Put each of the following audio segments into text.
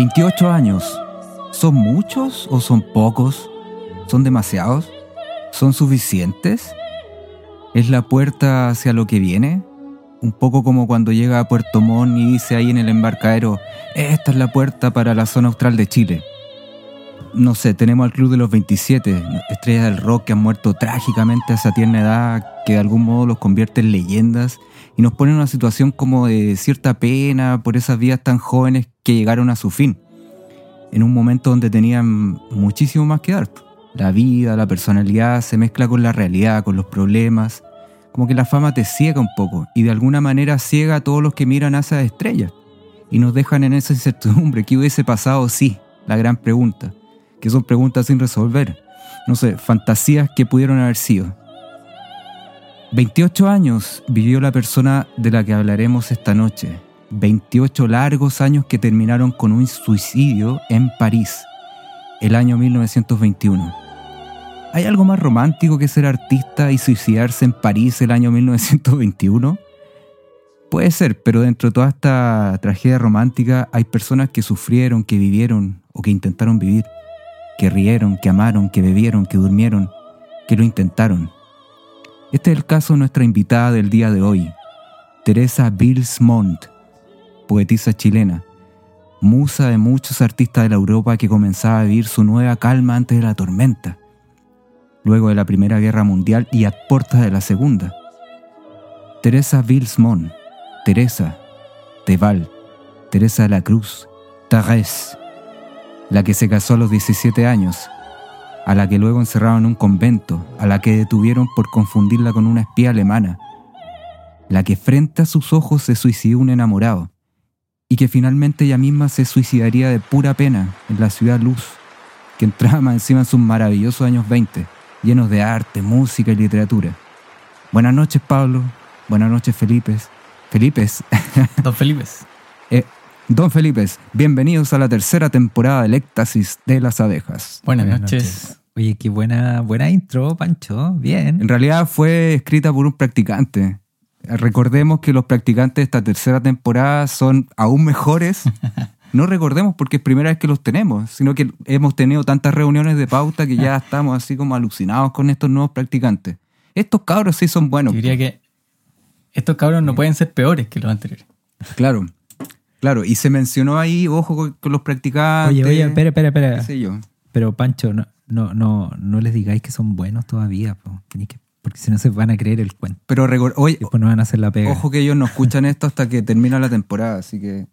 28 años. ¿Son muchos o son pocos? ¿Son demasiados? ¿Son suficientes? ¿Es la puerta hacia lo que viene? Un poco como cuando llega a Puerto Montt y dice ahí en el embarcadero, esta es la puerta para la zona austral de Chile. No sé, tenemos al Club de los 27, estrellas del rock que han muerto trágicamente a esa tierna edad, que de algún modo los convierte en leyendas y nos pone en una situación como de cierta pena por esas vidas tan jóvenes llegaron a su fin, en un momento donde tenían muchísimo más que dar. La vida, la personalidad se mezcla con la realidad, con los problemas, como que la fama te ciega un poco y de alguna manera ciega a todos los que miran a esas estrellas y nos dejan en esa incertidumbre. ¿Qué hubiese pasado? Sí, la gran pregunta, que son preguntas sin resolver. No sé, fantasías que pudieron haber sido. 28 años vivió la persona de la que hablaremos esta noche. 28 largos años que terminaron con un suicidio en París, el año 1921. ¿Hay algo más romántico que ser artista y suicidarse en París el año 1921? Puede ser, pero dentro de toda esta tragedia romántica hay personas que sufrieron, que vivieron o que intentaron vivir, que rieron, que amaron, que bebieron, que durmieron, que lo intentaron. Este es el caso de nuestra invitada del día de hoy, Teresa Bilsmont, poetisa chilena, musa de muchos artistas de la Europa que comenzaba a vivir su nueva calma antes de la tormenta luego de la Primera Guerra Mundial y a puertas de la Segunda. Teresa Vilsmont, Teresa, Teval, Teresa de la Cruz, Thérèse, la que se casó a los 17 años, a la que luego encerraron en un convento, a la que detuvieron por confundirla con una espía alemana, la que frente a sus ojos se suicidó un enamorado, y que finalmente ella misma se suicidaría de pura pena en la ciudad Luz, que entraba encima en sus maravillosos años 20 llenos de arte, música y literatura. Buenas noches, Pablo. Buenas noches, Felipe. Felipes. Don Felipes. Eh, don Felipes, bienvenidos a la tercera temporada del Éxtasis de las Abejas. Buenas, noches. Oye, qué buena, buena intro, Pancho. Bien. En realidad fue escrita por un practicante. Recordemos que los practicantes de esta tercera temporada son aún mejores no recordemos porque es primera vez que los tenemos, sino que hemos tenido tantas reuniones de pauta que ya estamos así como alucinados con estos nuevos practicantes. Estos cabros sí son buenos. diría que estos cabros no pueden ser peores que los anteriores. Claro, claro. Y se mencionó ahí, ojo con, los practicantes. Oye, oye, espera, espera, espera. yo. Pero Pancho, no, no, no, no les digáis que son buenos todavía, porque si no se van a creer el cuento. Pero oye, no van a hacer la pega. Ojo que ellos no escuchan esto hasta que termina la temporada, así que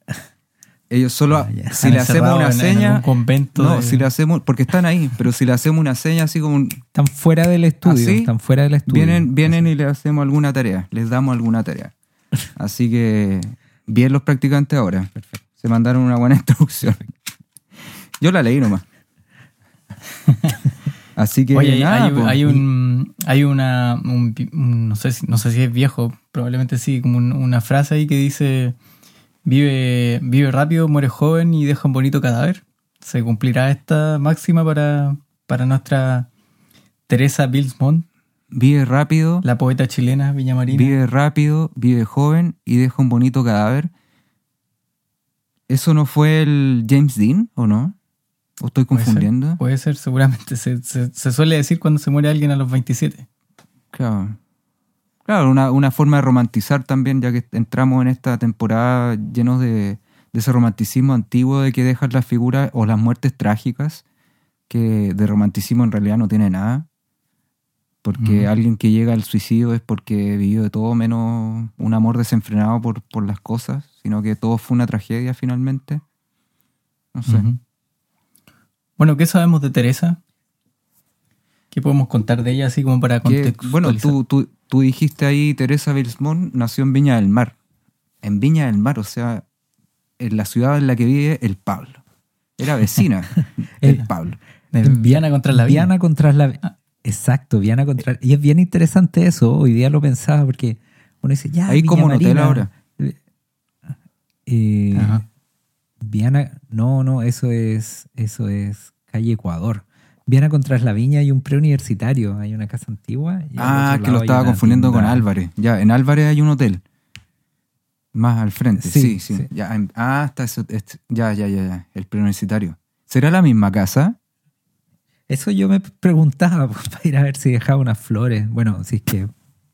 ellos solo, ah, si le hacemos una seña. convento no, si le hacemos, porque están ahí, pero si le hacemos una seña así como. están fuera del estudio. están fuera del estudio. Vienen, vienen y le hacemos alguna tarea, les damos alguna tarea. Así que, bien los practicantes ahora. Se mandaron una buena introducción. Yo la leí nomás. Así que. Oye, hay, hay, un. Hay una. no, sé si, no sé si es viejo, probablemente sí, como una frase ahí que dice Vive, vive rápido, muere joven y deja un bonito cadáver. ¿Se cumplirá esta máxima para, para nuestra Teresa Bilsmont? Vive rápido. La poeta chilena Villamarina. Vive rápido, vive joven y deja un bonito cadáver. ¿Eso no fue el James Dean o no? ¿O estoy confundiendo? Puede ser, seguramente. Se, se, suele decir cuando se muere alguien a los 27. Claro. Claro, una, forma de romantizar también, ya que entramos en esta temporada llenos de, ese romanticismo antiguo de que dejan las figuras o las muertes trágicas, que de romanticismo en realidad no tiene nada. Porque alguien que llega al suicidio es porque vivió de todo menos un amor desenfrenado por, las cosas, sino que todo fue una tragedia finalmente. No sé. Bueno, ¿qué sabemos de Teresa? ¿Qué podemos contar de ella así como para contextualizar? Bueno, tú, tú, tú dijiste ahí, Teresa Bilsmont nació en Viña del Mar. En Viña del Mar, o sea, en la ciudad en la que vive el Pablo. Era vecina el Pablo. Viana contra la Viana contra la ah. Exacto, Viana contra Y es bien interesante eso, hoy día lo pensaba, porque uno dice, ya. Ahí como un hotel ahora. Eh, Viana, no, no, eso es, eso es calle Ecuador. Viana contra la Viña hay un preuniversitario, hay una casa antigua. ah, que lo estaba confundiendo con Álvarez. Ya, en Álvarez hay un hotel. Más al frente, Sí, sí, sí. sí. Ya, ah, está eso, este- ya, ya, ya, ya, el preuniversitario. ¿Será la misma casa? Eso yo me preguntaba pues, para ir a ver si dejaba unas flores. Bueno, si es que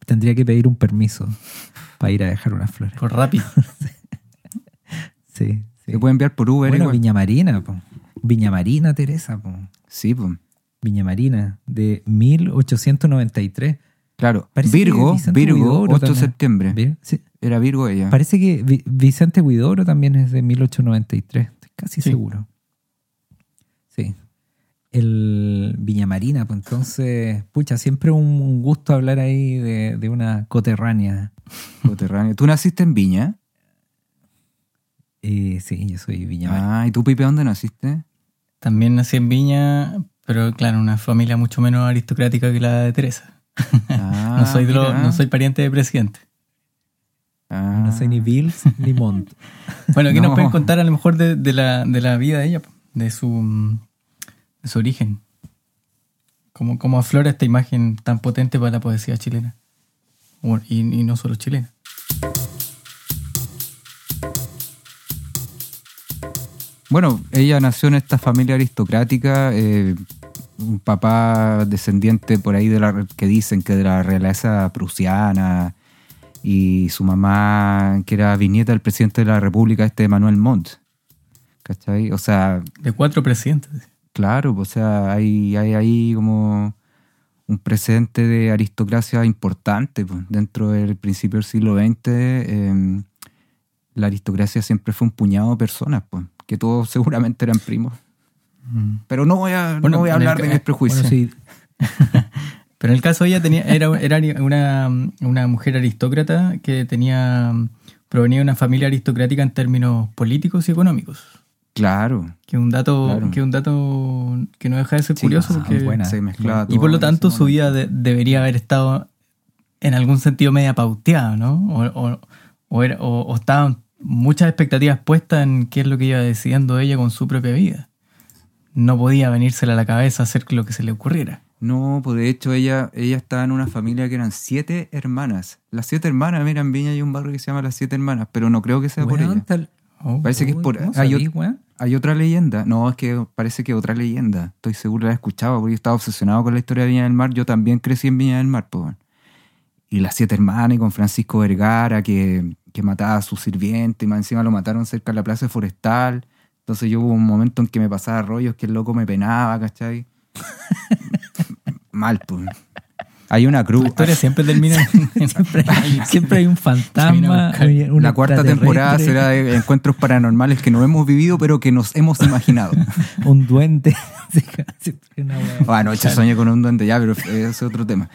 tendría que pedir un permiso para ir a dejar unas flores. Por rápido. Sí. Se puede enviar por Uber Bueno, igual. Viña Marina, po. Viña Marina, Teresa, po. Sí, pues. Viña Marina, de 1893. Claro. Parece Virgo, Virgo, Huidobro 8 de septiembre. Vir- sí. Era Virgo ella. Parece que Vi- Vicente Huidobro también es de 1893. Estoy casi Sí. seguro. Sí. El Viña Marina, pues entonces, pucha, siempre un, gusto hablar ahí de, de una coterránea. Coterráneo. ¿Tú naciste en Viña? Eh, sí, yo soy Viña. Ah, ¿y tú, Pipe, dónde naciste? También nací en Viña, pero claro, una familia mucho menos aristocrática que la de Teresa. Ah, no, soy de lo- mira. no soy pariente de presidente. Ah. No soy ni Bills ni Montt. Bueno, ¿qué No. nos pueden contar a lo mejor de, de la, de la vida de ella? De su, de su origen. ¿Cómo, cómo aflora esta imagen tan potente para la poesía chilena? Y, y no solo chilena. Bueno, ella nació en esta familia aristocrática, eh, un papá descendiente por ahí de la que dicen que de la realeza prusiana y su mamá que era bisnieta del presidente de la República, este Manuel Montt. ¿Cachai? O sea, De cuatro presidentes. claro, o sea, hay, hay ahí como un precedente de aristocracia importante pues, dentro del principio del siglo XX. eh, la aristocracia siempre fue un puñado de personas, pues, que todos seguramente eran primos. Pero no voy a, Bueno, no voy a el hablar de mis prejuicios. Bueno, sí, Pero en el caso de ella tenía, era, era una, una mujer aristócrata que tenía provenía de una familia aristocrática en términos políticos y económicos. Claro. Que un dato, Claro. que un dato que no deja de ser Sí, curioso ah, porque buena. Se mezclaba y por lo tanto su vida de- debería haber estado en algún sentido media pauteada, ¿no? O, o, o era- o- o estaban muchas expectativas puestas en qué es lo que iba decidiendo ella con su propia vida. No podía venírsela a la cabeza hacer lo que se le ocurriera. No, pues de hecho ella, ella estaba en una familia que eran siete hermanas. Las siete hermanas, mira, en Viña hay un barrio que se llama Las Siete Hermanas, pero no creo que sea por ella. tal- Oh. Parece que es por... ¿cómo Hay, sabí, hay otra leyenda. No, es que parece que otra leyenda. Estoy seguro la he escuchado porque yo estaba obsesionado con la historia de Viña del Mar. Yo también crecí en Viña del Mar, pues. bueno. Y las siete hermanas y con Francisco Vergara que, que mataba a su sirviente y más encima lo mataron cerca de la plaza forestal. Entonces yo hubo un momento en que me pasaba rollos que el loco me penaba, ¿cachai? Mal, pues. Hay una La cruz. historia siempre termina Siempre hay, siempre hay un fantasma. La cuarta temporada será de encuentros paranormales que no hemos vivido, pero que nos hemos imaginado. Un duende. Siempre una. Ah, anoche soñé con un duende, ya, pero ese es otro tema.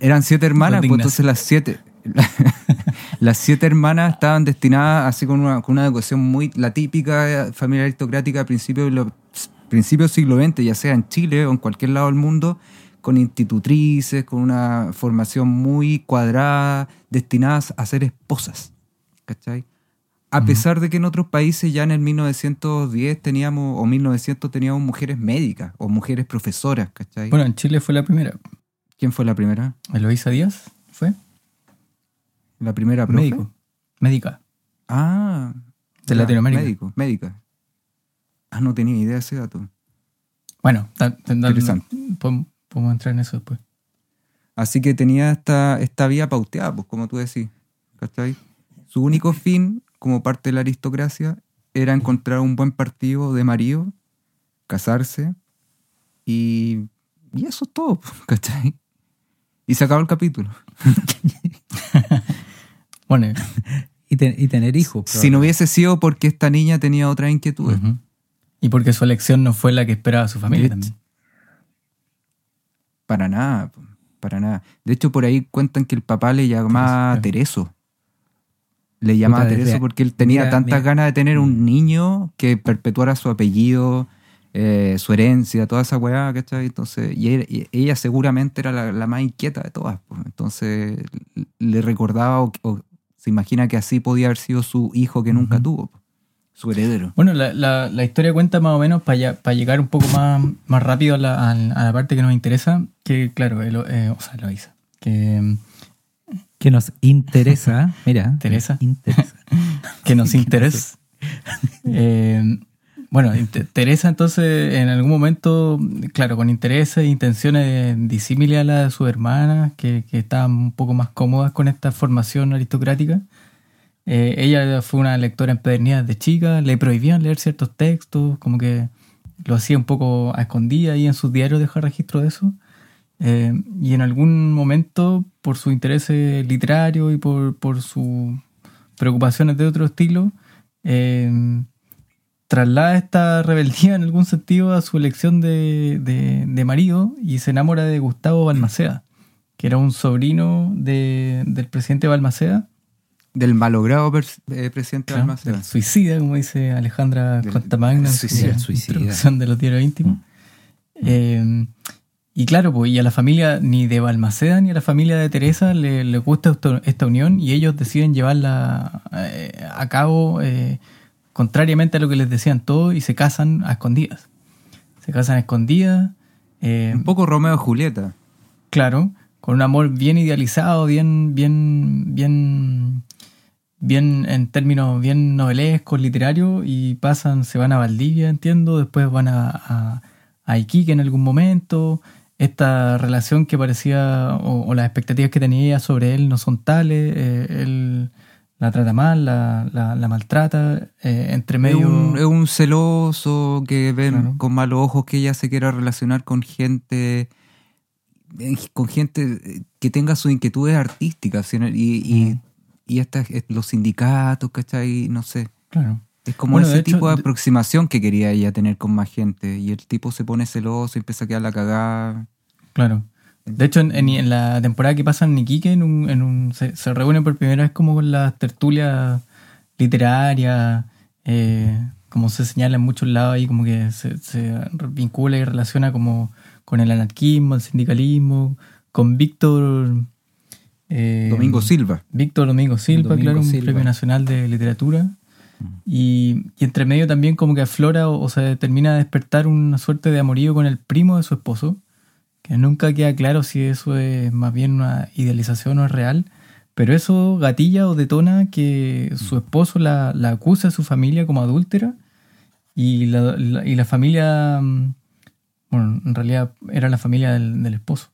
Eran siete hermanas, pues entonces las siete. las siete hermanas estaban destinadas así con una, con una educación muy. la típica familia aristocrática a principios del siglo XX, ya sea en Chile o en cualquier lado del mundo, con institutrices, con una formación muy cuadrada, destinadas a ser esposas. ¿Cachai? A pesar de que en otros países ya en el 1910 teníamos, o 1900 teníamos mujeres médicas o mujeres profesoras, ¿cachai? Bueno, en Chile fue la primera. ¿Quién fue la primera? Eloísa Díaz La primera profe. médico. Médica. Ah. De ya, Latinoamérica. Médico, médica. Ah, no tenía idea de ese dato. Bueno, Interesante. podemos, podemos entrar en eso después. Así que tenía esta, esta vía pauteada, pues como tú decís. ¿Cachai? Su único fin, como parte de la aristocracia, era encontrar un buen partido de marido, casarse y, y eso es todo, ¿cachai? Y se acabó el capítulo. Bueno, Y, te- y tener hijos. Si no hubiese sido porque esta niña tenía otras inquietudes. y porque su elección no fue la que esperaba su familia también. Para nada, para nada. De hecho, por ahí cuentan que el papá le llamaba Tereso, Tereso. Le llamaba Tereso porque él tenía mira, tantas mira. ganas de tener un niño que perpetuara su apellido, eh, su herencia, toda esa weá, ¿cachai? Entonces, y, ella seguramente era la, la más inquieta de todas. Entonces, le recordaba o, o se imagina que así podía haber sido su hijo que nunca tuvo, su heredero. Bueno, la, la- la historia cuenta más o menos para llegar un poco más, más rápido a la, a la parte que nos interesa, que claro, eh, o sea, Eloísa, que, Que nos interesa, mira. Teresa. Interesa. que nos interesa. Eh, bueno, Teresa entonces en algún momento, claro, con intereses e intenciones disímiles a las de sus hermanas, que, que estaban un poco más cómodas con esta formación aristocrática. eh, ella fue una lectora empedernida de chica, le prohibían leer ciertos textos, como que lo hacía un poco a escondidas y en sus diarios deja registro de eso. Eh, y en algún momento, por su interés literario y por, por sus preocupaciones de otro estilo, eh, traslada esta rebeldía en algún sentido a su elección de, de- de marido y se enamora de Gustavo Balmaceda, que era un sobrino de- del presidente Balmaceda, Del malogrado eh, presidente claro, Balmaceda. del suicida, como dice Alejandra Contamagna suicida, suicida. introducción de los diarios íntimos. Eh, y claro, pues, y a la familia ni de Balmaceda ni a la familia de Teresa le, le gusta esta unión y ellos deciden llevarla eh, a cabo eh, contrariamente a lo que les decían todos y se casan a escondidas. Se casan a escondidas. eh, Un poco Romeo y Julieta. Claro, con un amor bien idealizado, bien, bien, bien, bien en términos bien novelescos, literarios, y pasan, se van a Valdivia, entiendo, después van a, a, a Iquique en algún momento. Esta relación que parecía, o, o las expectativas que tenía ella sobre él no son tales, eh, él la trata mal, la, la, la maltrata, eh, entre Es medio... un, es un celoso que ve Claro. con malos ojos que ella se quiera relacionar con gente eh, con gente eh, que tenga sus inquietudes artísticas ¿sí? y, y, y estas- eh, los sindicatos, ¿cachai? No sé. Claro. Es como Bueno, ese de hecho, tipo de- aproximación que quería ella tener con más gente. Y el tipo se pone celoso y empieza a quedar la cagada. Claro. De hecho, en, en- en la temporada que pasa en Iquique, en un, en un, se, se reúnen por primera vez como con las tertulias literarias, eh, como se señala en muchos lados ahí, como que se, se vincula y relaciona como con el anarquismo, el sindicalismo, con Víctor... eh, Domingo Silva. Víctor Domingo Silva, Domingo claro, un Silva. premio nacional de literatura. Y, y entre medio también como que aflora o, o se termina de despertar una suerte de amorío con el primo de su esposo, que nunca queda claro si eso es más bien una idealización o es real, pero eso gatilla o detona que su esposo la, la acusa a su familia como adúltera y la, la- y la familia, mm, bueno, en realidad era la familia del, del esposo.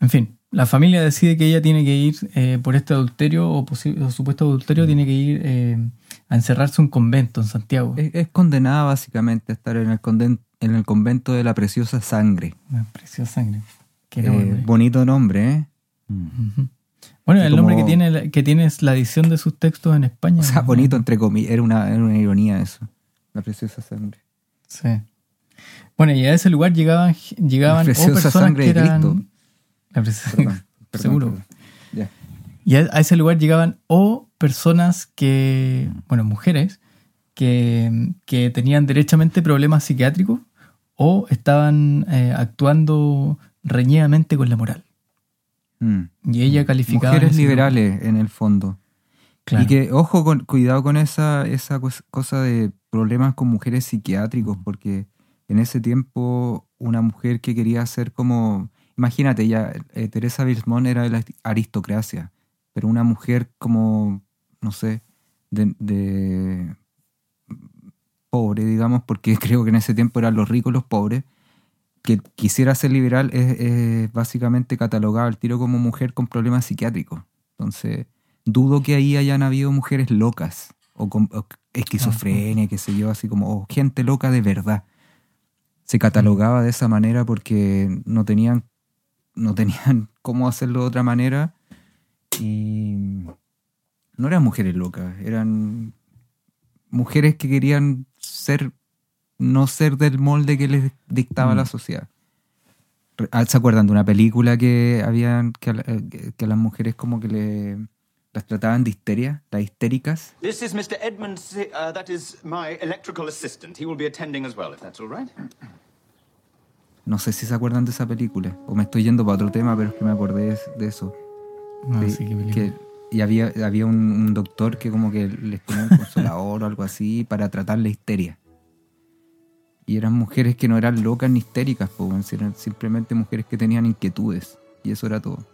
En fin, la familia decide que ella tiene que ir eh, por este adulterio o, supuesto adulterio, tiene que ir eh, a encerrarse a un convento en Santiago. Es, es condenada básicamente a estar en el, conden- en el convento de la preciosa sangre. Una preciosa sangre. Qué Eh, nombre. bonito nombre, ¿eh? Bueno, que el nombre que tiene, la- que tiene es la edición de sus textos en España. O sea, ¿no? bonito entre comillas. Era una, era una ironía eso. La preciosa sangre. Sí. Bueno, y a ese lugar llegaban, llegaban La o preciosa personas sangre que de eran... Cristo. La preciosa- Perdón, perdón, Seguro. perdón. Y a, a ese lugar llegaban o personas que, bueno, mujeres, que, que tenían derechamente problemas psiquiátricos o estaban eh, actuando reñidamente con la moral. Mm. Y ella calificaba... Mujeres liberales en el fondo. Claro. Y que, ojo, con, cuidado con esa, esa cos- cosa de problemas con mujeres psiquiátricos, porque en ese tiempo una mujer que quería ser como, imagínate, ya eh, Teresa Bilsmont era de la aristocracia, pero una mujer como, no sé, de, de pobre, digamos, porque creo que en ese tiempo eran los ricos los pobres, que quisiera ser liberal es, es básicamente catalogado al tiro como mujer con problemas psiquiátricos. Entonces, dudo que ahí hayan habido mujeres locas o con esquizofrenia, qué sé yo, así como o gente loca de verdad. Se catalogaba de esa manera porque no tenían, no tenían cómo hacerlo de otra manera y no eran mujeres locas, eran mujeres que querían ser, no ser del molde que les dictaba Mm. la sociedad. Ah, ¿Se acuerdan de una película que habían que, eh, que- que a las mujeres como que le las trataban de histeria, las histéricas? This is Mr. Edmund. Uh, that is my electrical assistant. He will be attending as well, if that's all right. No sé si se acuerdan de esa película o me estoy yendo para otro tema, pero es que me acordé de, de eso. No, de- sí, qué película. que, y había, había un, un doctor que como que les ponía un consolador o algo así para tratar la histeria. Y eran mujeres que no eran locas ni histéricas, si eran simplemente mujeres que tenían inquietudes. Y eso era todo.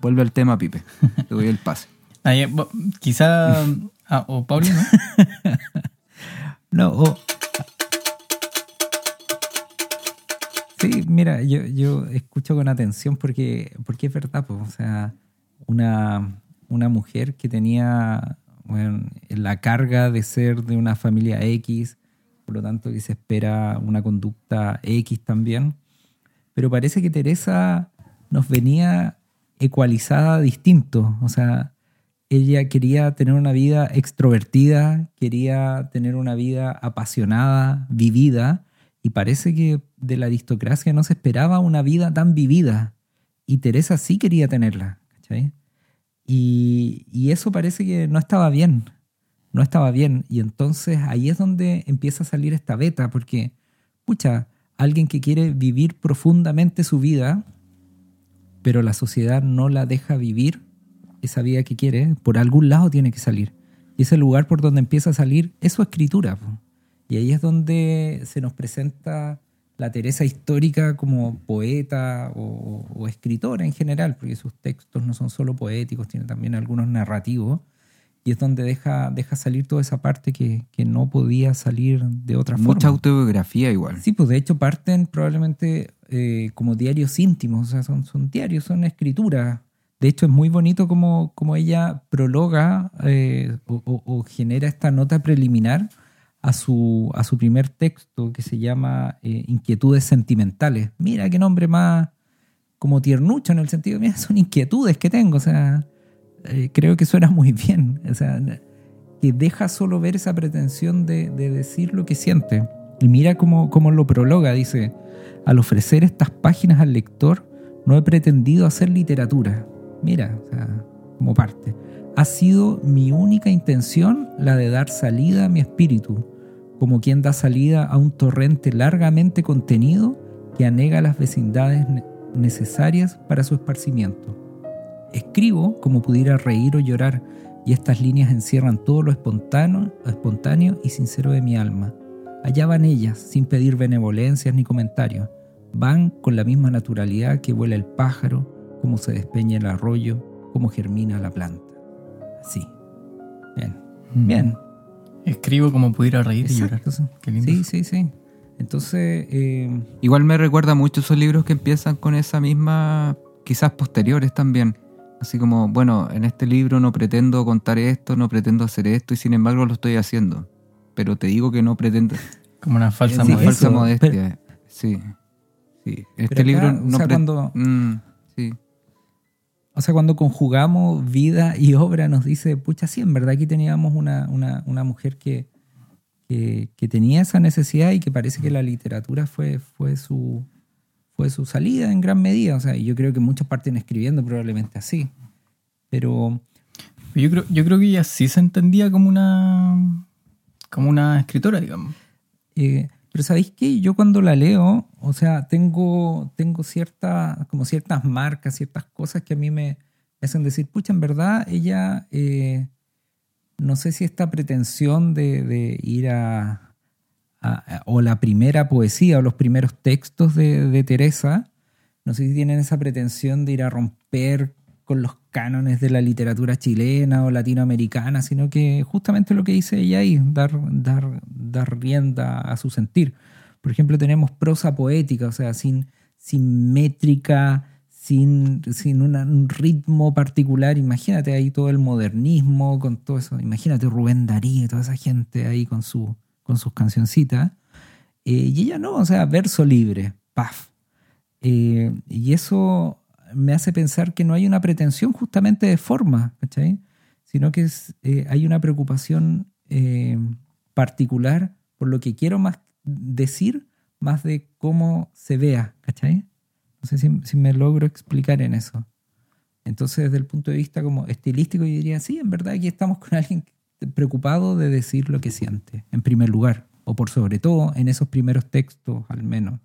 Vuelve al tema, Pipe. Te doy el pase. Ah, bo- quizá. ah, o Pablo, ¿no? No, o- Sí, mira, yo, yo escucho con atención porque, porque es verdad, pues, o sea, una, una mujer que tenía la carga de ser de una familia X, por lo tanto que se espera una conducta X también, pero parece que Teresa nos venía ecualizada distinto, o sea, ella quería tener una vida extrovertida, quería tener una vida apasionada, vivida, y parece que de la aristocracia no se esperaba una vida tan vivida. Y Teresa sí quería tenerla, ¿cachai? Y, eso parece que no estaba bien, no estaba bien. Y entonces ahí es donde empieza a salir esta beta, porque, pucha, alguien que quiere vivir profundamente su vida, pero la sociedad no la deja vivir esa vida que quiere, por algún lado tiene que salir. Y ese lugar por donde empieza a salir es su escritura. Y ahí es donde se nos presenta la Teresa histórica como poeta o, o escritora en general, porque sus textos no son solo poéticos, tiene también algunos narrativos. Y es donde deja, deja salir toda esa parte que, que no podía salir de otra Mucha forma. autobiografía igual. Sí, pues de hecho parten probablemente eh, como diarios íntimos, o sea, son, son diarios, son escrituras. De hecho, es muy bonito como, como ella prologa eh, o, o- o genera esta nota preliminar a su, a su primer texto que se llama eh, Inquietudes Sentimentales. Mira qué nombre más como tiernucho en el sentido, mira, son inquietudes que tengo, o sea, eh, creo que suena muy bien, o sea, que deja solo ver esa pretensión de, de decir lo que siente. Y mira cómo, cómo lo prologa, dice, al ofrecer estas páginas al lector, no he pretendido hacer literatura. Mira, o sea, como parte. Ha sido mi única intención la de dar salida a mi espíritu, como quien da salida a un torrente largamente contenido que anega las vecindades ne- necesarias para su esparcimiento. Escribo como pudiera reír o llorar, y estas líneas encierran todo lo espontáneo, espontáneo y sincero de mi alma. Allá van ellas, sin pedir benevolencias ni comentarios. Van con la misma naturalidad que vuela el pájaro, como se despeña el arroyo, como germina la planta. Así. Bien. Bien. Escribo como pudiera reír y llorar. Exacto. Qué lindo. Sí, sí, sí. Entonces, eh, Igual me recuerda mucho esos libros que empiezan con esa misma, quizás posteriores también. Así como, bueno, en este libro no pretendo contar esto, no pretendo hacer esto y sin embargo lo estoy haciendo. Pero te digo que no pretendo. Como una falsa Sí, modestia. falsa modestia. Sí. Sí. Este acá, libro o no sea, cuando- Mm, sí. O sea, cuando conjugamos vida y obra, nos dice, pucha, sí, en verdad aquí teníamos una, una, una mujer que, que, que tenía esa necesidad y que parece que la literatura fue, fue, su, fue su salida en gran medida. O sea, y yo creo que muchos parten escribiendo probablemente así. Pero Yo creo, yo creo que ella sí se entendía como una como una escritora, digamos. Eh, pero ¿sabéis qué? Yo cuando la leo, o sea, tengo, tengo cierta, como ciertas marcas, ciertas cosas que a mí me, hacen decir, pucha, en verdad ella, eh, no sé si esta pretensión de, ir a, o la primera poesía o los primeros textos de Teresa, no sé si tienen esa pretensión de ir a romper con los cánones de la literatura chilena o latinoamericana, sino que justamente lo que dice ella ahí, dar, dar, dar rienda a su sentir. Por ejemplo, tenemos prosa poética, o sea, sin, sin métrica, sin, sin un ritmo particular. Imagínate ahí todo el modernismo, con todo eso. Imagínate Rubén Darío y toda esa gente ahí con, su, con sus cancioncitas. Eh, y ella no, o sea, verso libre, paf. Eh, y eso me hace pensar que no hay una pretensión justamente de forma, ¿cachai? Sino que es, eh, hay una preocupación eh, particular por lo que quiero más decir, más de cómo se vea, ¿cachai? No sé si, si me logro explicar en eso. Entonces, desde el punto de vista como estilístico, yo diría, sí, en verdad aquí estamos con alguien preocupado de decir lo que siente, en primer lugar, o por sobre todo en esos primeros textos, al menos.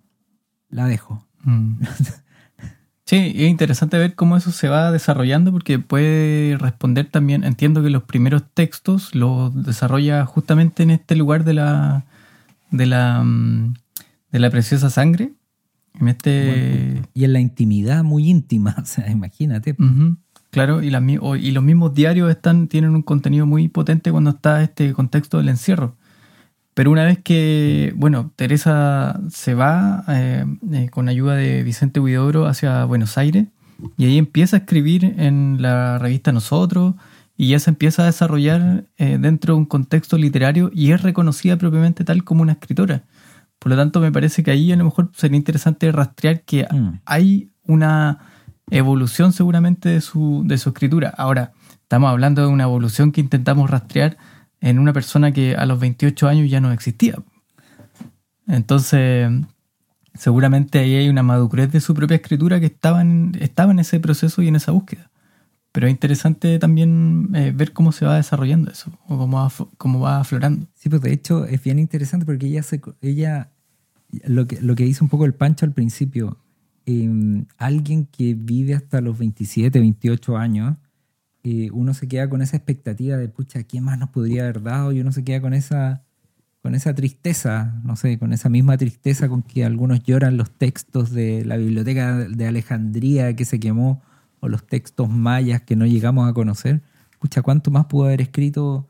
La dejo. Mm. Sí, es interesante ver cómo eso se va desarrollando porque puede responder también, entiendo que los primeros textos los desarrolla justamente en este lugar de la de la mm, de la preciosa sangre En este... Y en la intimidad muy íntima, o sea, imagínate. Ujú, Claro, y, las y los mismos diarios están, tienen un contenido muy potente cuando está este contexto del encierro. Pero una vez que, bueno, Teresa se va eh, eh, con ayuda de Vicente Huidobro hacia Buenos Aires y ahí empieza a escribir en la revista Nosotros y ya se empieza a desarrollar eh, dentro de un contexto literario y es reconocida propiamente tal como una escritora. Por lo tanto, me parece que ahí a lo mejor sería interesante rastrear que Mm. hay una evolución seguramente de su, de su escritura. Ahora, estamos hablando de una evolución que intentamos rastrear en una persona que a los 28 años ya no existía. Entonces, seguramente ahí hay una madurez de su propia escritura que estaba en, ese proceso y en esa búsqueda. Pero es interesante también eh, ver cómo se va desarrollando eso, o cómo va, cómo va aflorando. Sí, pues de hecho es bien interesante porque ella, ella lo, que, lo que hizo un poco el Pancho al principio, eh, alguien que vive hasta los 27, 28 años, eh, uno se queda con esa expectativa de, pucha, ¿qué más nos podría haber dado? Y uno se queda con esa, con esa tristeza, no sé, con esa misma tristeza con que algunos lloran los textos de la biblioteca de Alejandría que se quemó o los textos mayas que no llegamos a conocer. Pucha, ¿cuánto más pudo haber escrito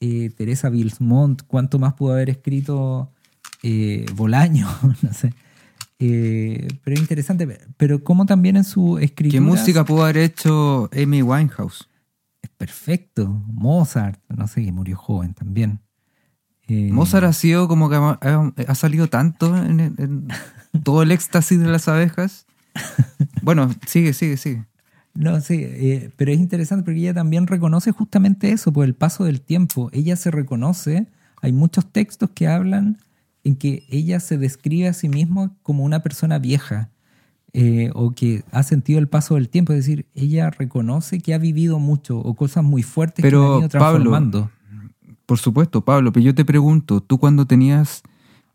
eh, Teresa Bilsmont? ¿Cuánto más pudo haber escrito eh, Bolaño? no sé. Eh, pero es interesante. Pero como también en su escritura... ¿Qué música pudo haber hecho Amy Winehouse? Perfecto. Mozart, no sé, que murió joven también. Eh, Mozart ha sido como que ha, salido tanto en, en- en todo el éxtasis de las abejas. Bueno, sigue, sigue, sigue. No, sí, eh, pero es interesante porque ella también reconoce justamente eso, por el paso del tiempo. Ella se reconoce, hay muchos textos que hablan en que ella se describe a sí misma como una persona vieja eh, o que ha sentido el paso del tiempo. Es decir, ella reconoce que ha vivido mucho o cosas muy fuertes que Pero, la han ido Pablo, transformando. Por supuesto, Pablo, pero yo te pregunto, tú cuando tenías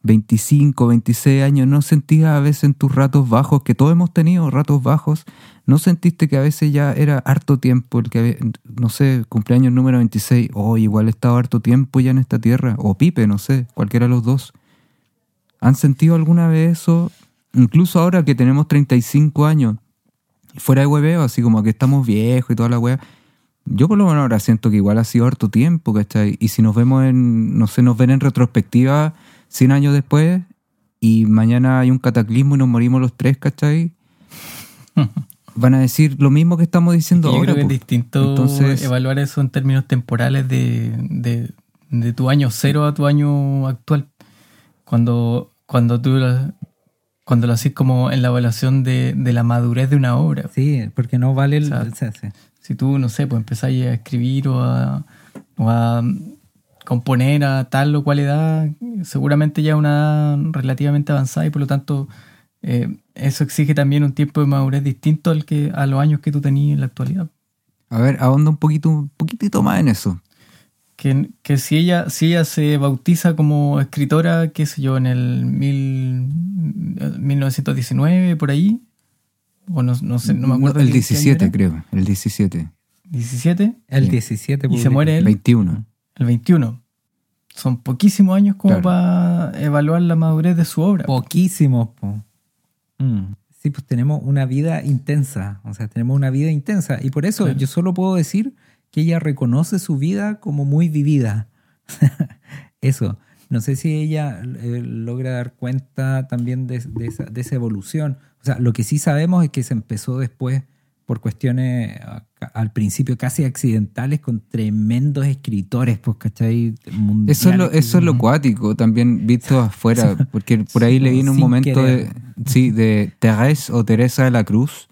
25, 26 años, ¿no sentías a veces en tus ratos bajos, que todos hemos tenido ratos bajos, ¿no sentiste que a veces ya era harto tiempo, el que, había- no sé, cumpleaños número 26, oh, igual he estado harto tiempo ya en esta tierra, o Pipe, no sé, cualquiera de los dos. ¿Han sentido alguna vez eso? Incluso ahora que tenemos 35 años, fuera de hueveo, así como que estamos viejos y toda la wea. Yo por lo menos ahora siento que igual ha sido harto tiempo, ¿cachai? Y si nos vemos en, no sé, nos ven en retrospectiva 100 años después y mañana hay un cataclismo y nos morimos los tres, ¿cachai? Van a decir lo mismo que estamos diciendo Yo ahora. creo que es distinto Entonces- evaluar eso en términos temporales de, de- de tu año cero a tu año actual. Cuando, cuando tú cuando lo haces como en la evaluación de, de la madurez de una obra. Sí, porque no vale el... O sea, o sea, sí. Si tú, no sé, pues empezáis a escribir o a, o a componer a tal o cual edad, seguramente ya una edad relativamente avanzada y por lo tanto eh, eso exige también un tiempo de madurez distinto al que a los años que tú tenías en la actualidad. A ver, ahonda un poquito, un poquitito más en eso. Que, que si ella si ella se bautiza como escritora, qué sé yo, en el mil, 1919, por ahí, o no, no sé, no me acuerdo. el qué- qué año 17, era. creo. El 17. 17 El Sí. 17 y se muere él 21. el 21. Son poquísimos años como Claro. para evaluar la madurez de su obra. Poquísimos, po. Mm. Sí, pues tenemos una vida intensa, o sea, tenemos una vida intensa. Y por eso Claro. yo solo puedo decir que ella reconoce su vida como muy vivida. eso. No sé si ella eh, logra dar cuenta también de, de esa, de esa evolución. O sea, lo que sí sabemos es que se empezó después por cuestiones a- al principio casi accidentales con tremendos escritores, pues, ¿cachai? Eso es lo, Mundiales. eso es lo cuático, también visto afuera, porque por ahí Sí, leí en un sin momento de, sí, de o Teresa de la Cruz,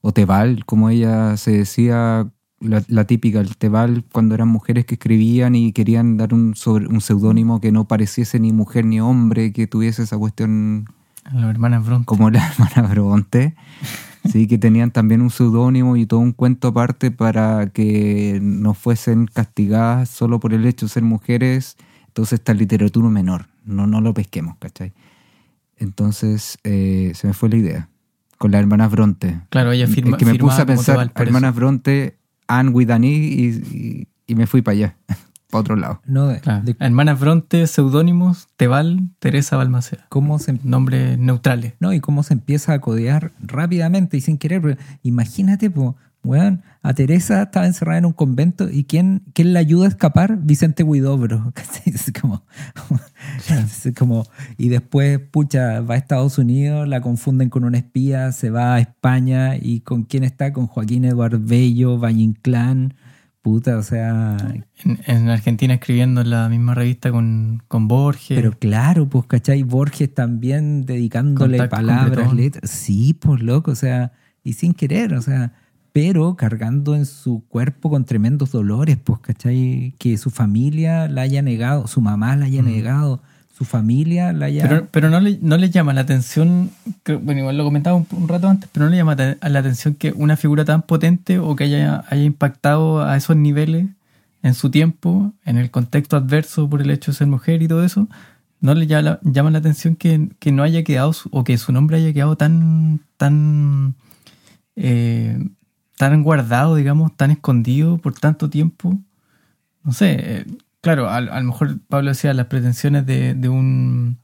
o Tebal, como ella se decía, la, la típica, el Tebal, cuando eran mujeres que escribían y querían dar un, sobre, un seudónimo que no pareciese ni mujer ni hombre, que tuviese esa cuestión Las hermanas Bronte. como la hermana Bronte, sí, que tenían también un seudónimo y todo un cuento aparte para que no fuesen castigadas solo por el hecho de ser mujeres. Entonces esta literatura menor, no, no lo pesquemos, ¿cachai? Entonces eh, se me fue la idea. Con las hermanas Bronte. Claro, ella firma, es que me puse a pensar, hermanas Bronte, Anne with an E, y, y- y me fui para allá. otro lado. No, de, Claro. de Hermanas Bronte, seudónimos, Tebal, Teresa Balmaceda. cómo se Nombres neutrales. No, y cómo se empieza a codear rápidamente y sin querer. Imagínate, pues, weón, a Teresa estaba encerrada en un convento y ¿quién, quién la ayuda a escapar? Vicente Huidobro. Es como, es como, y después, pucha, va a Estados Unidos, la confunden con una espía, se va a España y ¿con quién está? Con Joaquín Eduardo Bello, Valle Inclán. Puta, o sea, En, en Argentina escribiendo en la misma revista con, con Borges. Pero claro, pues, ¿cachai? Borges también dedicándole Contacto con palabras, letras. Sí, pues, loco, o sea, y sin querer, o sea, pero cargando en su cuerpo con tremendos dolores, pues, ¿cachai? Que su familia la haya negado, su mamá la haya negado, su familia la haya... Pero, pero no, le, no le llama la atención, bueno, igual lo comentaba un, un rato antes, pero no le llama la atención que una figura tan potente o que haya, haya impactado a esos niveles en su tiempo, en el contexto adverso por el hecho de ser mujer y todo eso, no le llama, llama la atención que, que no haya quedado, o que su nombre haya quedado tan, tan, eh, tan guardado, digamos, tan escondido por tanto tiempo. No sé, eh, claro, a, a lo mejor Pablo decía las pretensiones de, de un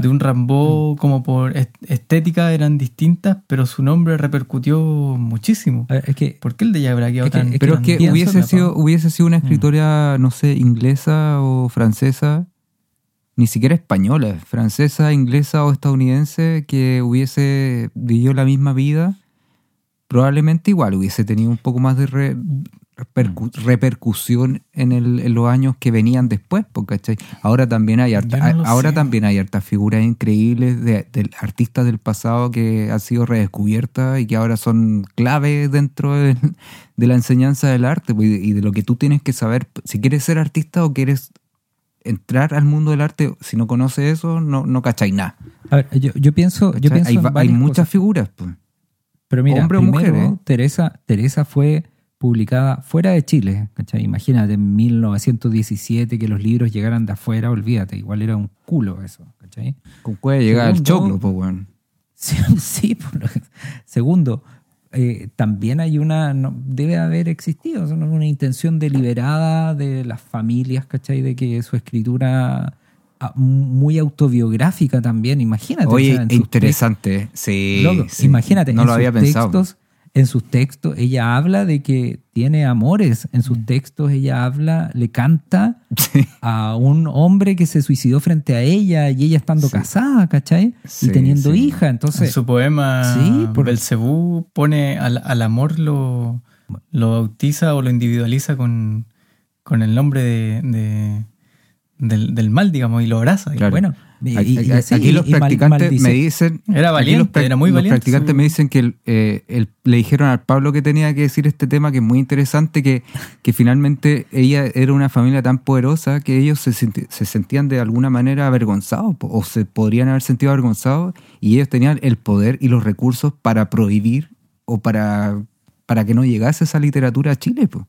de un Rambo como por est- estética eran distintas, pero su nombre repercutió muchísimo. es que ¿Por qué el de ella habrá quedado Es que- tan es Pero es que hubiese sido, hubiese sido Mm. una escritora, no sé, inglesa o francesa, ni siquiera española, francesa, inglesa o estadounidense, que hubiese vivido la misma vida, probablemente igual hubiese tenido un poco más de re- repercu- Mm. repercusión en, el- en los años que venían después, ¿cachai? Ahora también hay harta- no ahora sé. también hay hartas figuras increíbles de, de artistas del pasado que han sido redescubiertas y que ahora son clave dentro de, de la enseñanza del arte y de- lo que tú tienes que saber si quieres ser artista o quieres entrar al mundo del arte, si no conoces eso, no, no cachai nada. a ver, yo, yo pienso, yo ¿cachai? pienso hay, muchas cosas. figuras. Pues. Pero mira, Hombre o primero, mujer, ¿eh? Teresa, Teresa fue publicada fuera de Chile. ¿cachai? Imagínate, en 1917 que los libros llegaran de afuera, olvídate, igual era un culo eso. ¿cachai? ¿Cómo puede llegar al Segundo, choclo, pues, weón? Sí, sí, por lo que- segundo, eh, también hay una, no- debe haber existido o sea, una intención deliberada de las familias, ¿cachai? De que su escritura muy autobiográfica también, imagínate. o Oye, sea, en sus interesante. Sí, imagínate, No en lo sus había pensado. textos, en sus textos, ella habla de que tiene amores. En sus textos, ella habla, le canta Sí. a un hombre que se suicidó frente a ella y ella estando casada, ¿cachai? Sí, y teniendo sí. hija. En Entonces, su poema Sí, por- Belcebú pone al, al amor lo, lo bautiza o lo individualiza con, con el nombre de, de- del, del mal, digamos, y lo abraza. Claro. bueno, y- Aquí, y- aquí- y- los y mal- practicantes me dicen. Era valiente, los era muy los valiente practicantes su- me dicen que el, eh, el- le dijeron al Pablo que tenía que decir este tema que es muy interesante, que, que finalmente ella era una familia tan poderosa que ellos se, se sentían de alguna manera avergonzados o se podrían haber sentido avergonzados y ellos tenían el poder y los recursos para prohibir o para, para que no llegase esa literatura a Chile. po.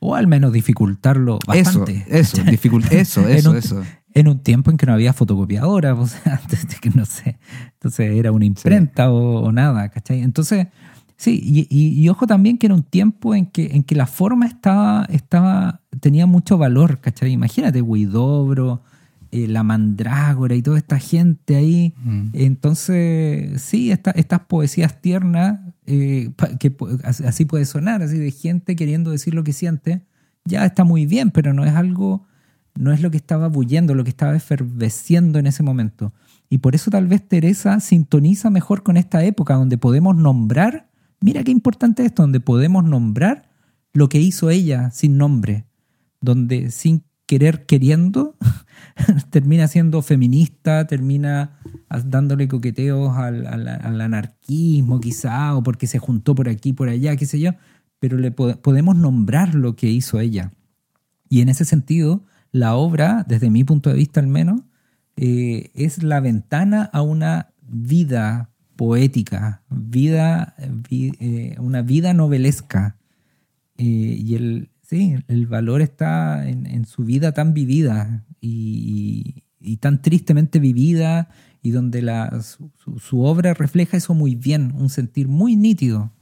O al menos dificultarlo Eso, bastante. eso, dificult- eso, En eso, un- eso. En un tiempo en que no había fotocopiadora, o sea, antes de que no sé. Entonces era una imprenta o, o nada, ¿cachai? Entonces, sí, y, y- y ojo también que era un tiempo en que, en que la forma estaba, estaba, tenía mucho valor, ¿cachai? Imagínate, Huidobro, eh, la mandrágora y toda esta gente ahí. Mm. Entonces, sí, esta- estas poesías tiernas, eh, que así puede sonar, así de gente queriendo decir lo que siente, ya está muy bien, pero no es algo, no es lo que estaba bullendo, lo que estaba efervesciendo en ese momento. Y por eso tal vez Teresa sintoniza mejor con esta época donde podemos nombrar, mira qué importante esto, donde podemos nombrar lo que hizo ella sin nombre, donde sin querer queriendo termina siendo feminista, termina dándole coqueteos al, al- anarquismo quizá, o porque se juntó por aquí, por allá, qué sé yo, pero le po- podemos nombrar lo que hizo ella. Y en ese sentido, la obra, desde mi punto de vista al menos, eh, es la ventana a una vida poética, vida, vi- eh, una vida novelesca. Eh, y el, sí, el valor está en, en su vida tan vivida y, y tan tristemente vivida y donde la, su, obra refleja eso muy bien, un sentir muy nítido.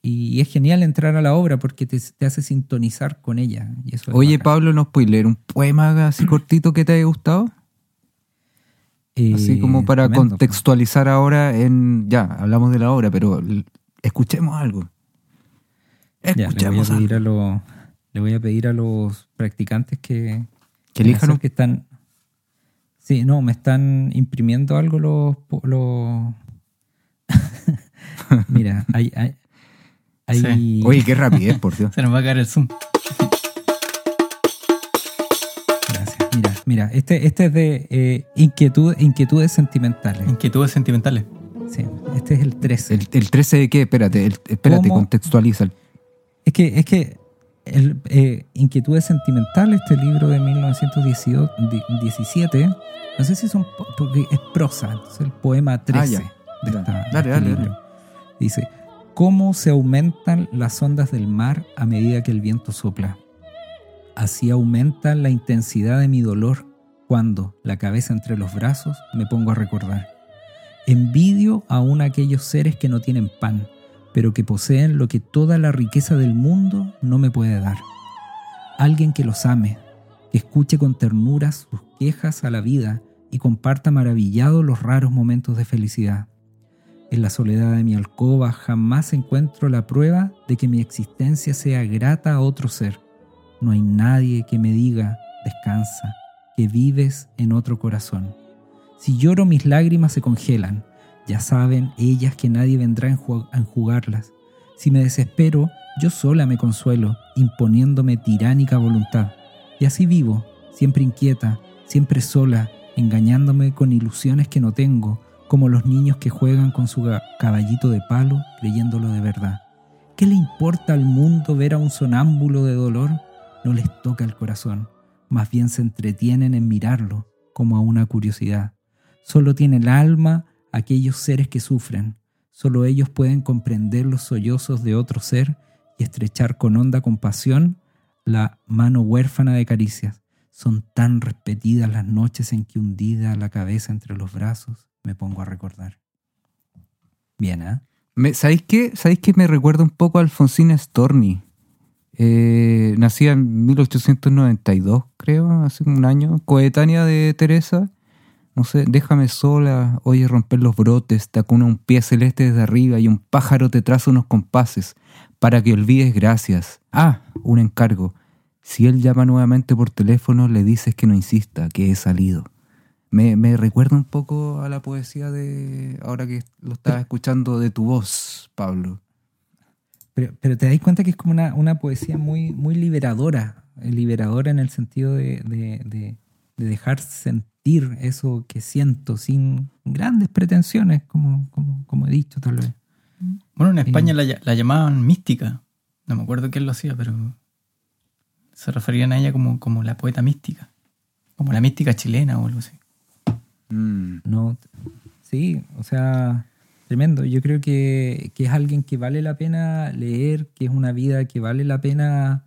Y es genial entrar a la obra porque te, te hace sintonizar con ella. Y eso es Oye. Pablo, ¿nos puedes leer un poema así cortito que te haya gustado? Así Eh, como para tremendo, contextualizar ahora en... Ya, hablamos de la obra, pero escuchemos algo. Ya, le voy, a Escuchemos pedir algo. a los, le voy a pedir a los practicantes que, Que elijan que están. Sí, no, me están imprimiendo algo los. los... Mira, hay. hay, hay- Sí. Oye, qué rapidez, por Dios. Se nos va a caer el zoom. Gracias. Mira, mira, este, este es de eh, inquietud, inquietudes sentimentales. Inquietudes sentimentales. Sí, este es el 13. ¿El, el 13 de qué? Espérate, el- espérate, ¿Cómo? contextualiza. Es que, es que el, eh, Inquietudes Sentimentales, este libro de 1917, no sé si son, po- porque es prosa, entonces el poema 13 Ah, de esta- Dale, este dale, libro. dale. Dice, ¿cómo se aumentan las ondas del mar a medida que el viento sopla? Así aumenta la intensidad de mi dolor cuando, la cabeza entre los brazos, me pongo a recordar. Envidio aún a aquellos seres que no tienen pan, pero que poseen lo que toda la riqueza del mundo no me puede dar. Alguien que los ame, que escuche con ternura sus quejas a la vida y comparta maravillado los raros momentos de felicidad. En la soledad de mi alcoba jamás encuentro la prueba de que mi existencia sea grata a otro ser. No hay nadie que me diga, descansa, que vives en otro corazón. Si lloro mis lágrimas se congelan, ya saben ellas que nadie vendrá a enju- a enjugarlas. Si me desespero, yo sola me consuelo, imponiéndome tiránica voluntad. Y así vivo, siempre inquieta, siempre sola, engañándome con ilusiones que no tengo, como los niños que juegan con su caballito de palo creyéndolo de verdad. ¿Qué le importa al mundo ver a un sonámbulo de dolor? No les toca el corazón, más bien se entretienen en mirarlo como a una curiosidad. Solo tiene el alma aquellos seres que sufren. Solo ellos pueden comprender los sollozos de otro ser y estrechar con honda compasión la mano huérfana de caricias. Son tan repetidas las noches en que hundida la cabeza entre los brazos me pongo a recordar. Bien, ¿ah? Me- ¿Sabéis qué? ¿Sabéis qué me recuerda un poco a Alfonsina Storni? Eh, nacida en 1892, creo, hace un año, coetánea de Teresa. No sé, déjame sola, oye romper los brotes, te acuna un pie celeste desde arriba y un pájaro te traza unos compases para que olvides gracias. Ah, un encargo. Si él llama nuevamente por teléfono, le dices que no insista, que he salido. Me, me recuerda un poco a la poesía de, ahora que lo estaba escuchando, de tu voz, Pablo. Pero, pero te das cuenta que es como una, una poesía muy, muy liberadora, eh, liberadora en el sentido de, de- de- de dejar sentir eso que siento sin grandes pretensiones, como, como, como he dicho tal vez. Bueno, en España Sí. la, ll- la llamaban mística. No me acuerdo quién lo hacía, pero se referían a ella como, como la poeta mística. Como la mística chilena o algo así. Mm. No, sí, o sea, tremendo. Yo creo que, que es alguien que vale la pena leer, que es una vida que vale la pena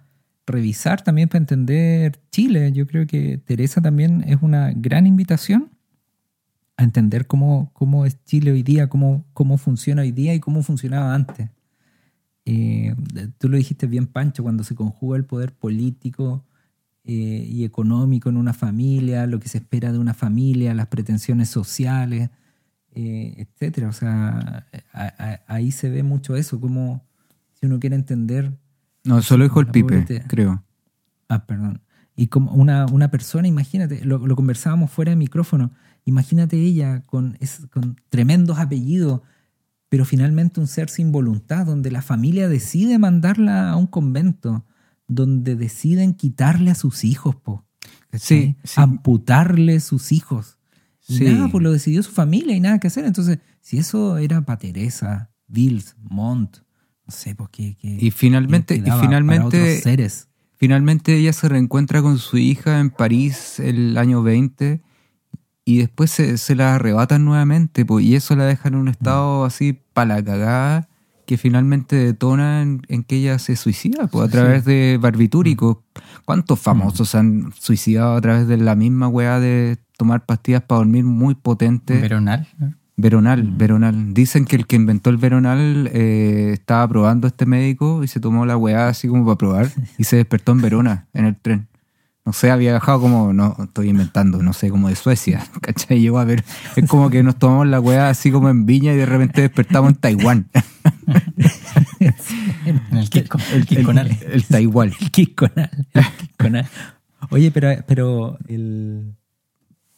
revisar también para entender Chile. Yo creo que Teresa también es una gran invitación a entender cómo, cómo es Chile hoy día, cómo, cómo funciona hoy día y cómo funcionaba antes. Eh, tú lo dijiste bien, Pancho, cuando se conjuga el poder político eh, y económico en una familia, lo que se espera de una familia, las pretensiones sociales, eh, etcétera. O sea, ahí se ve mucho eso, como si uno quiere entender No, solo dijo el Pipe, creo. Ah, perdón. Y como una, una persona, imagínate, lo, lo conversábamos fuera de micrófono, imagínate ella con, es- con tremendos apellidos, pero finalmente un ser sin voluntad, donde la familia decide mandarla a un convento, donde deciden quitarle a sus hijos, po. Sí, sí. amputarle sus hijos. Y Sí. nada, pues lo decidió su familia y nada que hacer. Entonces, si eso era para Teresa, Bills, Montt, no sé, pues Y finalmente, y finalmente, seres. finalmente ella se reencuentra con su hija en París el año 20 y después se, se la arrebatan nuevamente po, y eso la deja en un estado así para la cagada que finalmente detona en, en que ella se suicida po, a través de barbitúricos. ¿Cuántos famosos se han suicidado a través de la misma weá de tomar pastillas para dormir muy potentes? Veronal. ¿no? Veronal, Mm. Veronal. Dicen que el que inventó el Veronal eh, estaba probando este médico y se tomó la weá así como para probar y se despertó en Verona, en el tren. No sé, había viajado como, no, estoy inventando, no sé, como de Suecia, ¿cachai? Llegó a ver, es como que nos tomamos la weá así como en Viña y de repente despertamos en Taiwán. En el Kisconal. El, el Taiwán. El Kisconal. el Kisconal. Oye, pero, pero el.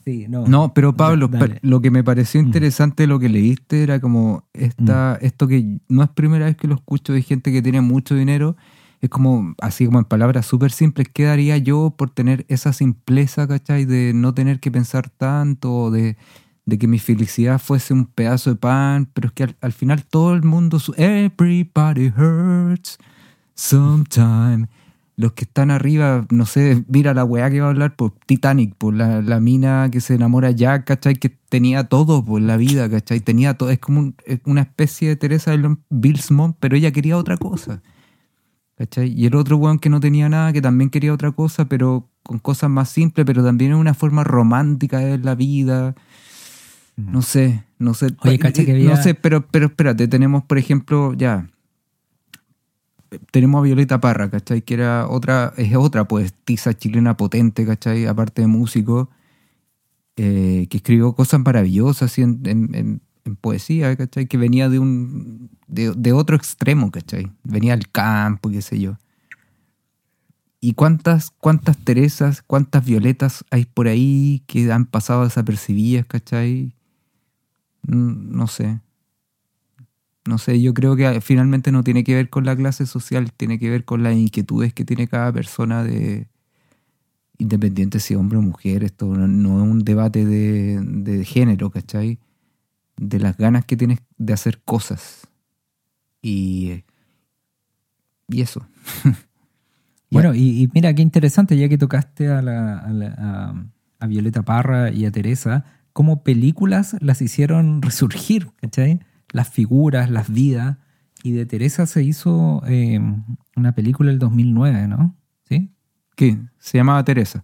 Sí, no. No, pero Pablo, dale. lo que me pareció interesante de lo que leíste era como esta, esto que no es primera vez que lo escucho de gente que tiene mucho dinero, es como, así como en palabras súper simples, ¿qué daría yo por tener esa simpleza, ¿cachai? De no tener que pensar tanto, de, de que mi felicidad fuese un pedazo de pan, pero es que al, al final todo el mundo, su- everybody hurts sometime. Los que están arriba, no sé, mira la weá que va a hablar por Titanic, por la, la mina que se enamora ya, ¿cachai? Que tenía todo por la vida, ¿cachai? Tenía todo, es como un- es una especie de Teresa de Bilsmont, pero ella quería otra cosa, ¿cachai? Y el otro weón que no tenía nada, que también quería otra cosa, pero con cosas más simples, pero también es una forma romántica de ver la vida. No sé, no sé. Oye, cacha que No sé, pero, pero espérate, tenemos, por ejemplo, ya, tenemos a Violeta Parra, ¿cachai? Que era otra, es otra poetisa chilena potente, ¿cachai? Aparte de músico, eh, que escribió cosas maravillosas en, poesía, ¿cachai? Que venía de un de, de otro extremo, ¿cachai? Venía del campo, qué sé yo. ¿Y cuántas, cuántas Teresas, cuántas Violetas hay por ahí que han pasado desapercibidas, ¿cachai? Mm, No sé. No sé, yo creo que finalmente no tiene que ver con la clase social, tiene que ver con las inquietudes que tiene cada persona de independiente si hombre o mujer, esto no, es un debate de, de género, ¿cachai? De las ganas que tienes de hacer cosas. Y, y eso. Bueno, y, mira qué interesante, ya que tocaste a, la- a la- a- a Violeta Parra y a Teresa, cómo películas las hicieron resurgir, ¿cachai? Las figuras, las vidas. Y de Teresa se hizo eh, una película el 2009, ¿no? ¿Sí? ¿Qué? Se llamaba Teresa.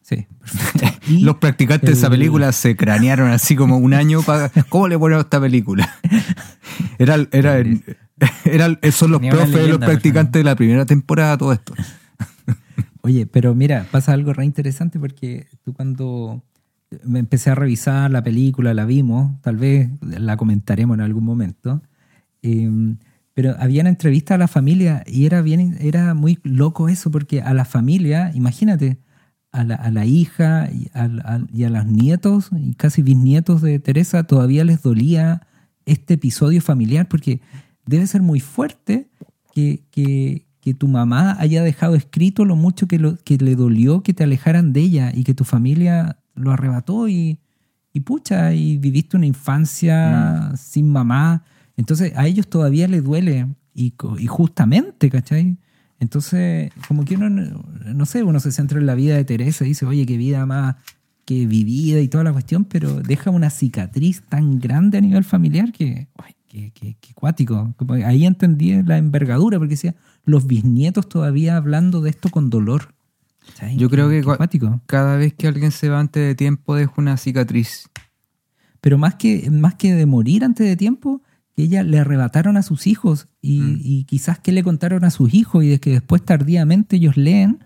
Sí, perfecto. Y Los practicantes de esa el- película se cranearon así como un año para... ¿Cómo le ponemos esta película? Era, era, era, son los profes de los practicantes de la primera temporada, todo esto. Oye, pero mira, pasa algo re interesante porque tú cuando me empecé a revisar la película, la vimos, tal vez la comentaremos en algún momento, eh, pero había una entrevista a la familia y era, bien, era muy loco eso porque a la familia, imagínate, a la, a la hija y a, a- y a los nietos y casi bisnietos de Teresa todavía les dolía este episodio familiar porque debe ser muy fuerte que, que- que tu mamá haya dejado escrito lo mucho que, lo, que le dolió que te alejaran de ella y que tu familia lo arrebató y, y pucha, y viviste una infancia sin mamá. Entonces a ellos todavía les duele y, justamente, ¿cachai? Entonces, como que uno, no- sé, uno se centra en la vida de Teresa y dice, oye, qué vida más que vivida y toda la cuestión, pero deja una cicatriz tan grande a nivel familiar que, uy, que, que- que cuático. Como ahí entendí la envergadura, porque decía, los bisnietos todavía hablando de esto con dolor. Yo creo que cua-. Cada vez que alguien se va antes de tiempo deja una cicatriz. Pero más que, más que de morir antes de tiempo, que ella le arrebataron a sus hijos y, Mm. y quizás que le contaron a sus hijos y de que después tardíamente ellos leen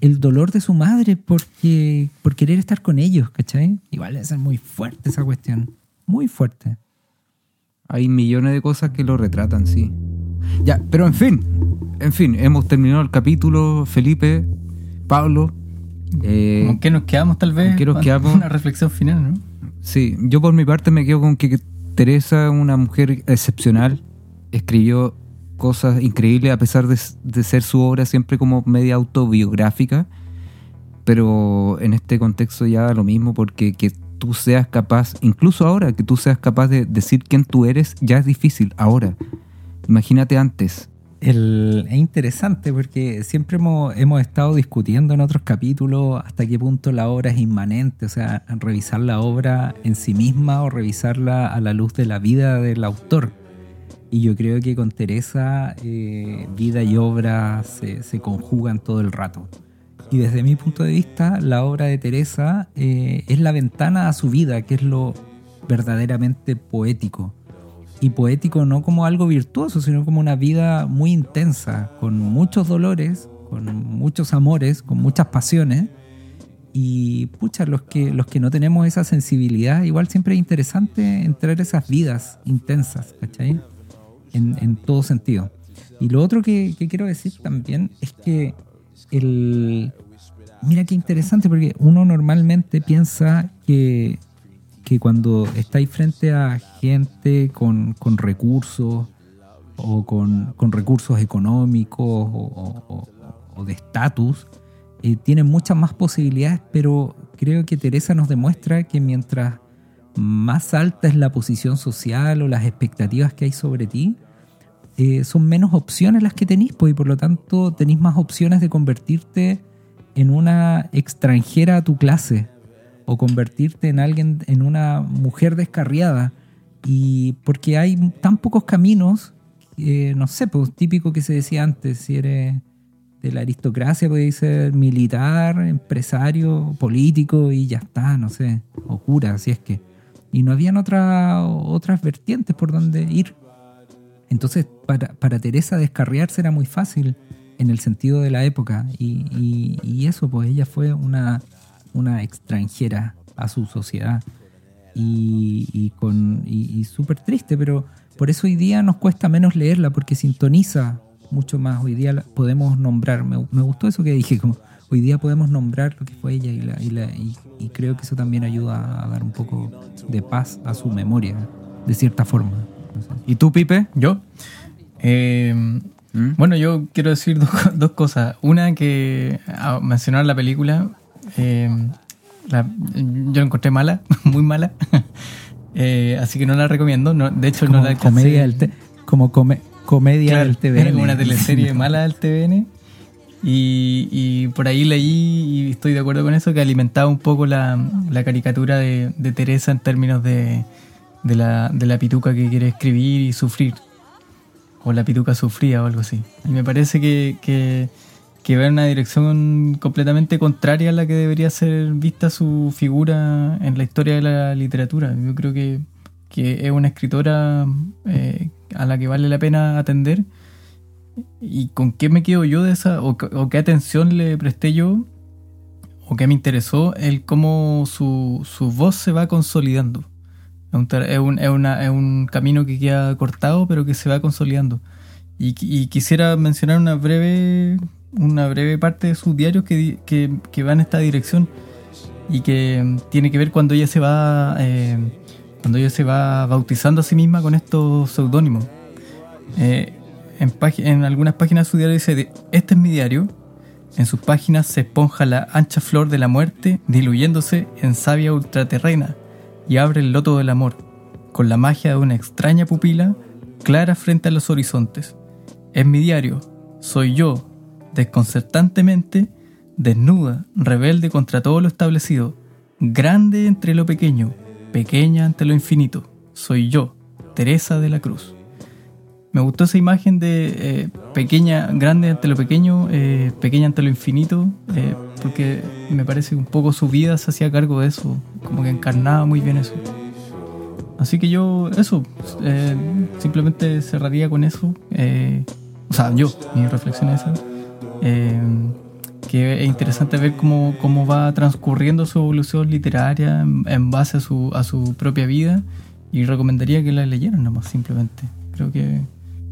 el dolor de su madre porque, por querer estar con ellos, ¿cachai? Igual ser muy fuerte esa cuestión. Muy fuerte. Hay millones de cosas que lo retratan, sí. Ya, pero en fin, en fin, hemos terminado el capítulo, Felipe, Pablo. eh, ¿Con qué nos quedamos tal vez? ¿con qué nos Con quedamos? Una reflexión final, ¿no? Sí, yo por mi parte me quedo con que Teresa, una mujer excepcional, escribió cosas increíbles a pesar de, de ser su obra siempre como media autobiográfica, pero en este contexto ya da lo mismo porque que tú seas capaz, incluso ahora, que tú seas capaz de decir quién tú eres, ya es difícil ahora. Imagínate antes. El- es interesante porque siempre hemos, estado discutiendo en otros capítulos hasta qué punto la obra es inmanente, o sea, revisar la obra en sí misma o revisarla a la luz de la vida del autor. Y yo creo que con Teresa eh, vida y obra se, se conjugan todo el rato. Y desde mi punto de vista, la obra de Teresa eh, es la ventana a su vida, que es lo verdaderamente poético. Y poético no como algo virtuoso, sino como una vida muy intensa, con muchos dolores, con muchos amores, con muchas pasiones. Y pucha, los que, los que no tenemos esa sensibilidad, igual siempre es interesante entrar esas vidas intensas, ¿cachai? En, en todo sentido. Y lo otro que, que quiero decir también es que el, Mira qué interesante, porque uno normalmente piensa que, que cuando estáis frente a gente con, con recursos o con, con, recursos económicos o, de estatus, eh, tienen muchas más posibilidades, pero creo que Teresa nos demuestra que mientras más alta es la posición social o las expectativas que hay sobre ti, eh, son menos opciones las que tenéis, pues, y por lo tanto tenéis más opciones de convertirte en una extranjera a tu clase o convertirte en alguien, en una mujer descarriada. Y porque hay tan pocos caminos, eh, no sé, pues típico que se decía antes, si eres de la aristocracia, puedes ser militar, empresario, político y ya está, no sé, o cura, así es que. Y no habían otra, otras vertientes por donde ir. Entonces, para, para Teresa descarriarse era muy fácil en el sentido de la época. Y, y, eso, pues ella fue una, una extranjera a su sociedad. Y, y con y, súper triste, pero por eso hoy día nos cuesta menos leerla, porque sintoniza mucho más. Hoy día podemos nombrar, me, me, gustó eso que dije, como hoy día podemos nombrar lo que fue ella y, la, y, la, y, creo que eso también ayuda a dar un poco de paz a su memoria, de cierta forma. No sé. ¿Y tú, Pipe? ¿Yo? Eh, ¿Mm? Bueno, yo quiero decir dos, dos cosas. Una que a mencionar la película, eh, la, yo la encontré mala, muy mala. eh, así que no la recomiendo. No, de hecho, como no la comedia del te, Como come, comedia claro, del TVN. Era como una teleserie mala del TVN. Y, y, por ahí leí, y estoy de acuerdo con eso, que alimentaba un poco la, la caricatura de, de, Teresa en términos de, de, la, de la pituca que quiere escribir y sufrir o la pituca sufría o algo así. Y me parece que, que, que va en una dirección completamente contraria a la que debería ser vista su figura en la historia de la literatura. Yo creo que, que es una escritora eh, a la que vale la pena atender. ¿Y con qué me quedo yo de esa? ¿O, qué atención le presté yo? ¿O qué me interesó? El cómo su, su voz se va consolidando. Es un, es, una, es un camino que queda cortado, pero que se va consolidando. Y quisiera mencionar una breve, una breve parte de sus diarios que, que, va en esta dirección y que tiene que ver cuando ella se va, eh, cuando ella se va bautizando a sí misma con estos seudónimos. Eh, en, en, algunas páginas de su diario dice: Este es mi diario. En sus páginas se esponja la ancha flor de la muerte, diluyéndose en savia ultraterrena y abre el loto del amor, con la magia de una extraña pupila clara frente a los horizontes. Es mi diario, soy yo, desconcertantemente, desnuda, rebelde contra todo lo establecido, grande entre lo pequeño, pequeña ante lo infinito. Soy yo, Teresa de la Cruz. Me gustó esa imagen de eh, pequeña, grande ante lo pequeño, eh, pequeña ante lo infinito, eh, porque me parece un poco su vida se hacía cargo de eso, como que encarnaba muy bien eso. Así que yo, eso, eh, simplemente cerraría con eso. o sea, yo, mi reflexión es esa. que es interesante ver cómo, cómo va transcurriendo su evolución literaria en, en base a su, a su propia vida y recomendaría que la leyeran nomás, simplemente. Creo que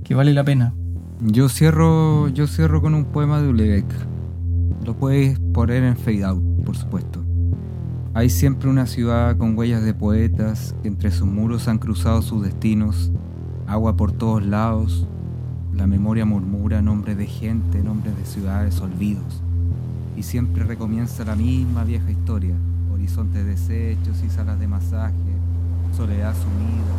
que vale la pena. Yo cierro, yo cierro con un poema de Ulebeck. Lo puedes poner en Fade Out, por supuesto. Hay siempre una ciudad con huellas de poetas que entre sus muros han cruzado sus destinos, agua por todos lados, la memoria murmura nombres de gente, nombres de ciudades, olvidos. Y siempre recomienza la misma vieja historia, horizontes deshechos y salas de masaje, soledad sumida,